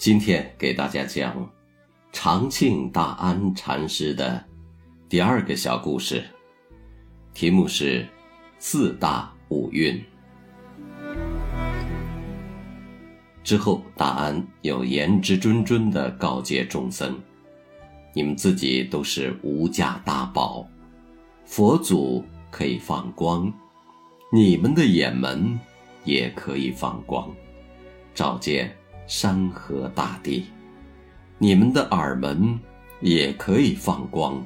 今天给大家讲长庆大安禅师的第二个小故事，题目是“四大五蕴”。之后，大安又言之谆谆的告诫众僧：“你们自己都是无价大宝，佛祖可以放光，你们的眼门也可以放光，照见。”山河大地，你们的耳门也可以放光，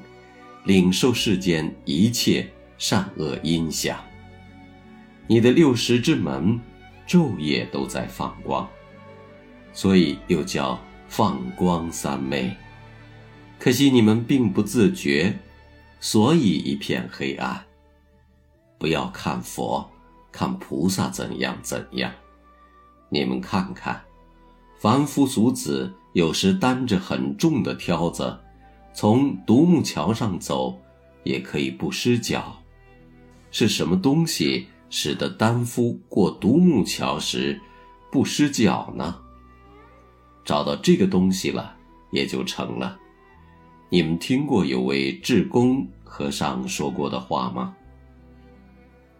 领受世间一切善恶音响。你的六十之门，昼夜都在放光，所以又叫放光三昧。可惜你们并不自觉，所以一片黑暗。不要看佛，看菩萨怎样怎样，你们看看。凡夫俗子有时担着很重的挑子，从独木桥上走，也可以不失脚。是什么东西使得单夫过独木桥时不失脚呢？找到这个东西了，也就成了。你们听过有位智公和尚说过的话吗？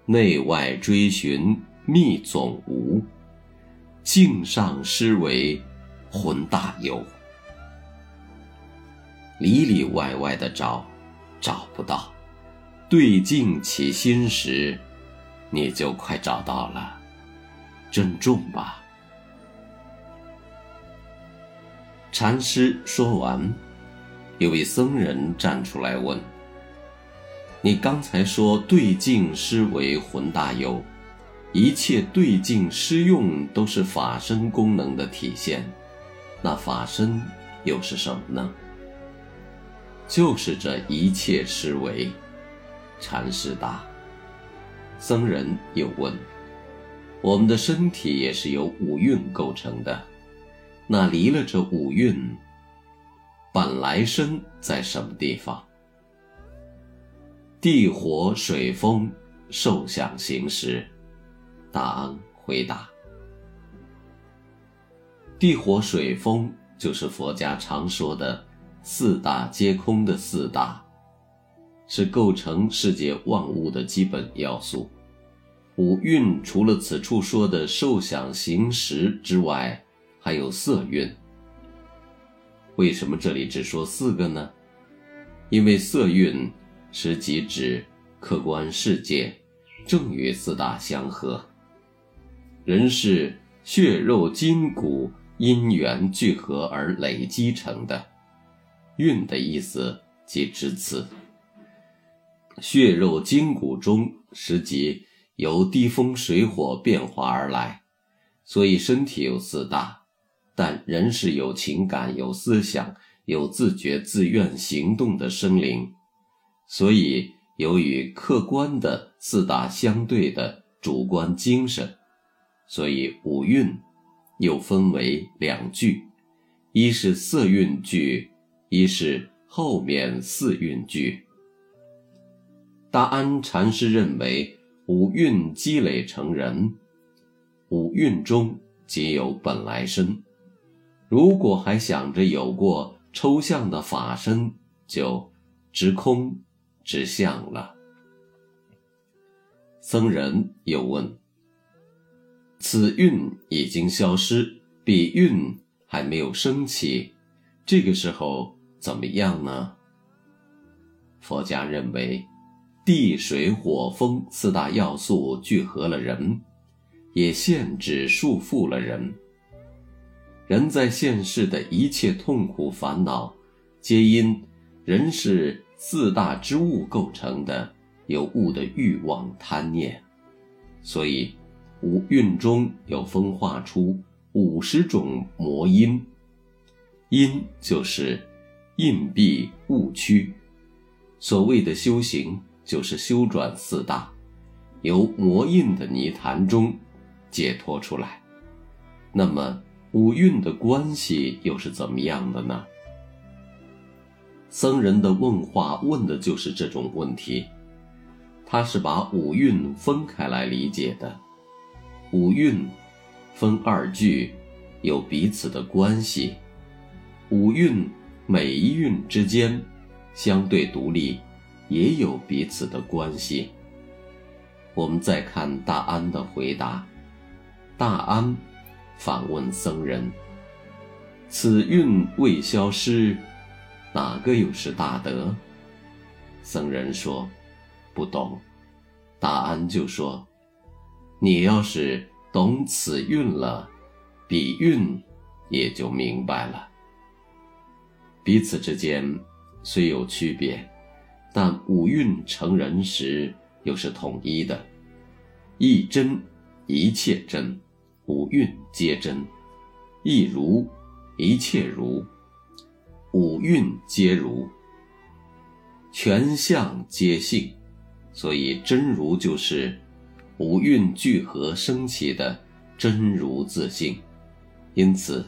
内外追寻觅总无。镜上施为浑大有，里里外外的找，找不到；对镜起心时，你就快找到了。珍重吧。禅师说完，有位僧人站出来问：“你刚才说对镜施为浑大有？”一切对境施用都是法身功能的体现，那法身又是什么呢？就是这一切施为。禅师答。僧人又问：我们的身体也是由五蕴构成的，那离了这五蕴，本来身在什么地方？地火水风受想行识。大安回答：“地火水风就是佛家常说的四大皆空的四大，是构成世界万物的基本要素。五蕴除了此处说的受想行识之外，还有色蕴。为什么这里只说四个呢？因为色蕴实即指客观世界，正与四大相合。”人是血肉筋骨因缘聚合而累积成的，运的意思即至此。血肉筋骨中实即由地风水火变化而来，所以身体有四大，但人是有情感、有思想、有自觉自愿行动的生灵，所以有与客观的四大相对的主观精神。所以五蕴又分为两句，一是色蕴句，一是后面四蕴句。大安禅师认为，五蕴积累成人，五蕴中皆有本来身。如果还想着有过抽象的法身，就直空直相了。僧人又问。此运已经消失，彼运还没有升起，这个时候怎么样呢？佛家认为，地水火风四大要素聚合了人，也限制束缚了人。人在现世的一切痛苦烦恼，皆因人是四大之物构成的，有物的欲望贪念，所以。五蕴中有分化出五十种魔音，因就是印蔽误区。所谓的修行，就是修转四大，由魔印的泥潭中解脱出来。那么五蕴的关系又是怎么样的呢？僧人的问话问的就是这种问题，他是把五蕴分开来理解的。五蕴分二句，有彼此的关系。五蕴每一蕴之间相对独立，也有彼此的关系。我们再看大安的回答，大安反问僧人：“此运未消失，哪个又是大德？”僧人说：“不懂。”大安就说：“你要是懂此运了，彼运也就明白了。”彼此之间虽有区别，但五蕴成人时又是统一的。一真，一切真；五蕴皆真。一如，一切如；五蕴皆如。全相皆性，所以真如就是五蕴聚合生起的真如自性。因此，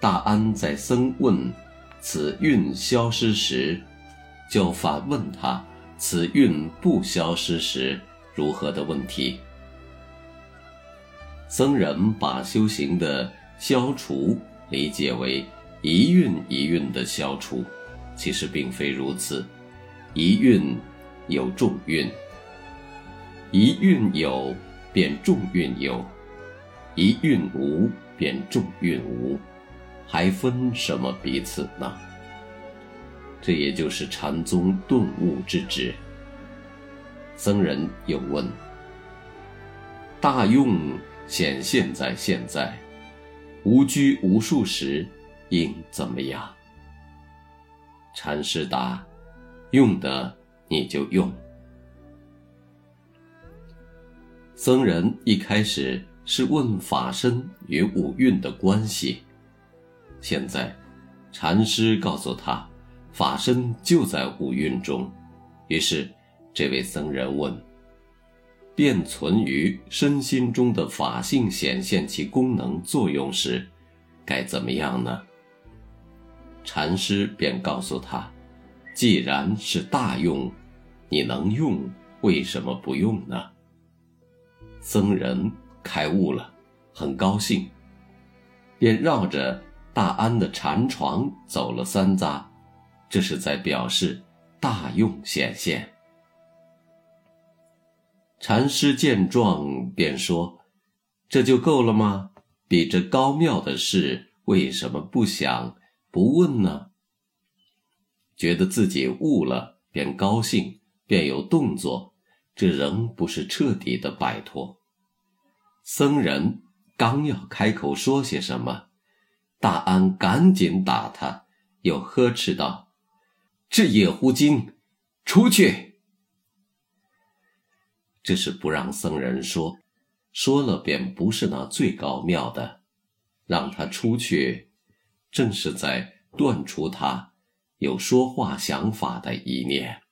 大安在僧问。此运消失时，就反问他：此运不消失时如何的问题？僧人把修行的消除理解为一运一运的消除，其实并非如此。一运有众运，一运有便众运有，一运无便众运无。还分什么彼此呢？这也就是禅宗顿悟之旨。僧人又问：“大用显现在现在，无拘无束时，应怎么样？”禅师答：“用的你就用。”僧人一开始是问法身与五蕴的关系。现在，禅师告诉他，法身就在五蕴中。于是，这位僧人问：“便存于身心中的法性显现其功能作用时，该怎么样呢？”禅师便告诉他：“既然是大用，你能用，为什么不用呢？”僧人开悟了，很高兴，便绕着。大安的禅床走了三匝，这是在表示大用显现。禅师见状，便说：“这就够了吗？比这高妙的事，为什么不想不问呢？”觉得自己悟了，便高兴，便有动作，这仍不是彻底的摆脱。僧人刚要开口说些什么。大安赶紧打他，又呵斥道：“这野狐精，出去！”这是不让僧人说，说了便不是那最高妙的，让他出去，正是在断除他有说话想法的一念。